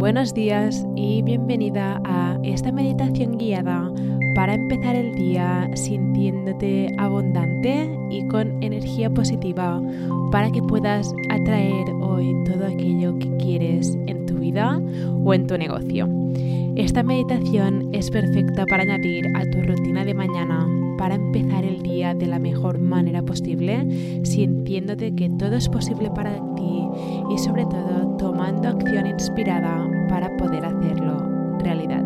Buenos días y bienvenida a esta meditación guiada para empezar el día sintiéndote abundante y con energía positiva para que puedas atraer hoy todo aquello que quieres en tu vida o en tu negocio. Esta meditación es perfecta para añadir a tu rutina de mañana para empezar el día de la mejor manera posible, sintiéndote que todo es posible para y sobre todo tomando acción inspirada para poder hacerlo realidad.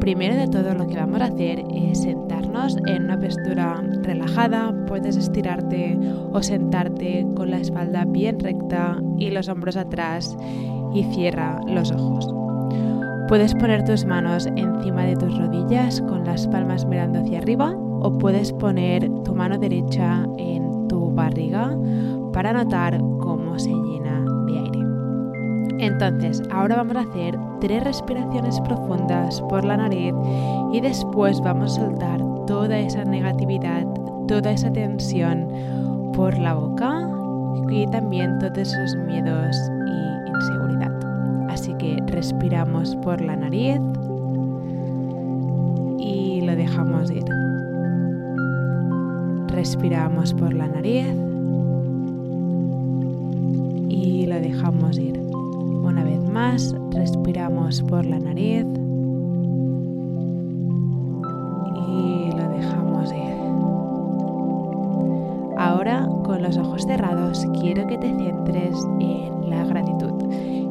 Primero de todo lo que vamos a hacer es sentarnos en una postura relajada, puedes estirarte o sentarte con la espalda bien recta y los hombros atrás y cierra los ojos. Puedes poner tus manos encima de tus rodillas con las palmas mirando hacia arriba o puedes poner tu mano derecha en tu barriga para notar cómo se llena. Entonces, ahora vamos a hacer tres respiraciones profundas por la nariz y después vamos a soltar toda esa negatividad, toda esa tensión por la boca y también todos esos miedos y inseguridad. Así que respiramos por la nariz y lo dejamos ir. Respiramos por la nariz y lo dejamos ir. Una vez más, respiramos por la nariz y lo dejamos ir. Ahora, con los ojos cerrados, quiero que te centres en la gratitud,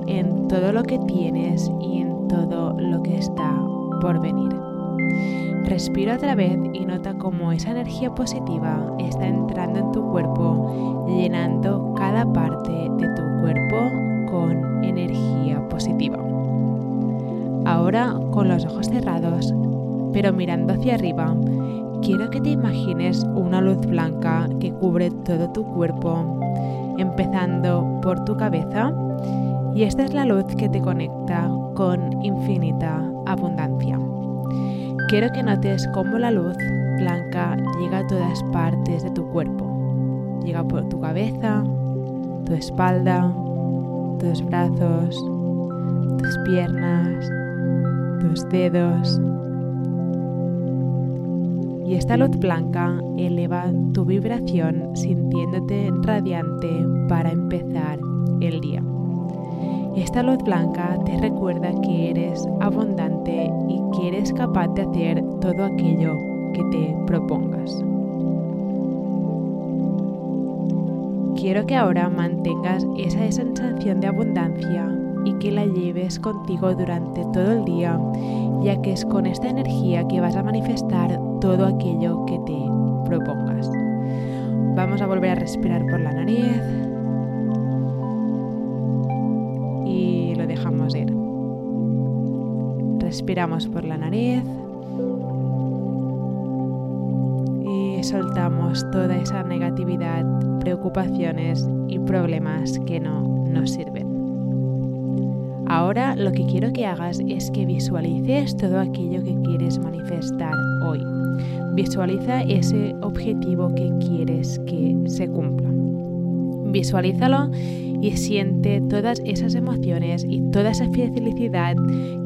en todo lo que tienes y en todo lo que está por venir. Respira otra vez y nota cómo esa energía positiva está entrando en tu cuerpo, llenando cada parte Con los ojos cerrados, pero mirando hacia arriba, quiero que te imagines una luz blanca que cubre todo tu cuerpo, empezando por tu cabeza, y esta es la luz que te conecta con infinita abundancia. Quiero que notes cómo la luz blanca llega a todas partes de tu cuerpo. Llega por tu cabeza, tu espalda, tus brazos, tus piernas, tus dedos. Y esta luz blanca eleva tu vibración sintiéndote radiante para empezar el día. Esta luz blanca te recuerda que eres abundante y que eres capaz de hacer todo aquello que te propongas. Quiero que ahora mantengas esa sensación de abundancia y que la lleves contigo durante todo el día, ya que es con esta energía que vas a manifestar todo aquello que te propongas. Vamos a volver a respirar por la nariz y lo dejamos ir. Respiramos por la nariz y soltamos toda esa negatividad, preocupaciones y problemas que no nos sirven. Ahora lo que quiero que hagas es que visualices todo aquello que quieres manifestar hoy. Visualiza ese objetivo que quieres que se cumpla. Visualízalo y siente todas esas emociones y toda esa felicidad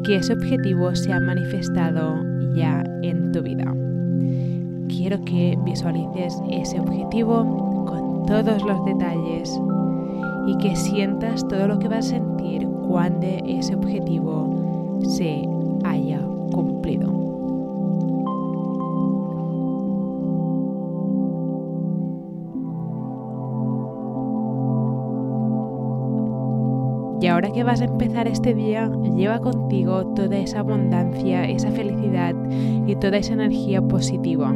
que ese objetivo se ha manifestado ya en tu vida. Quiero que visualices ese objetivo con todos los detalles y que sientas todo lo que vas a sentir cuando ese objetivo se haya cumplido. Y ahora que vas a empezar este día, lleva contigo toda esa abundancia, esa felicidad y toda esa energía positiva.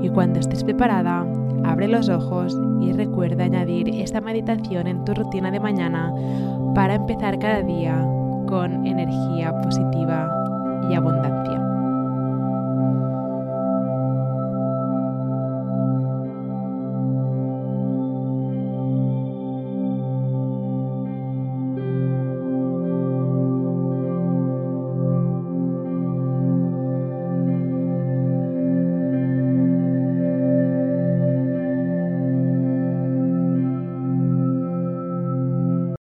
Y cuando estés preparada, abre los ojos y recuerda añadir esta meditación en tu rutina de mañana para empezar cada día con energía positiva y abundancia.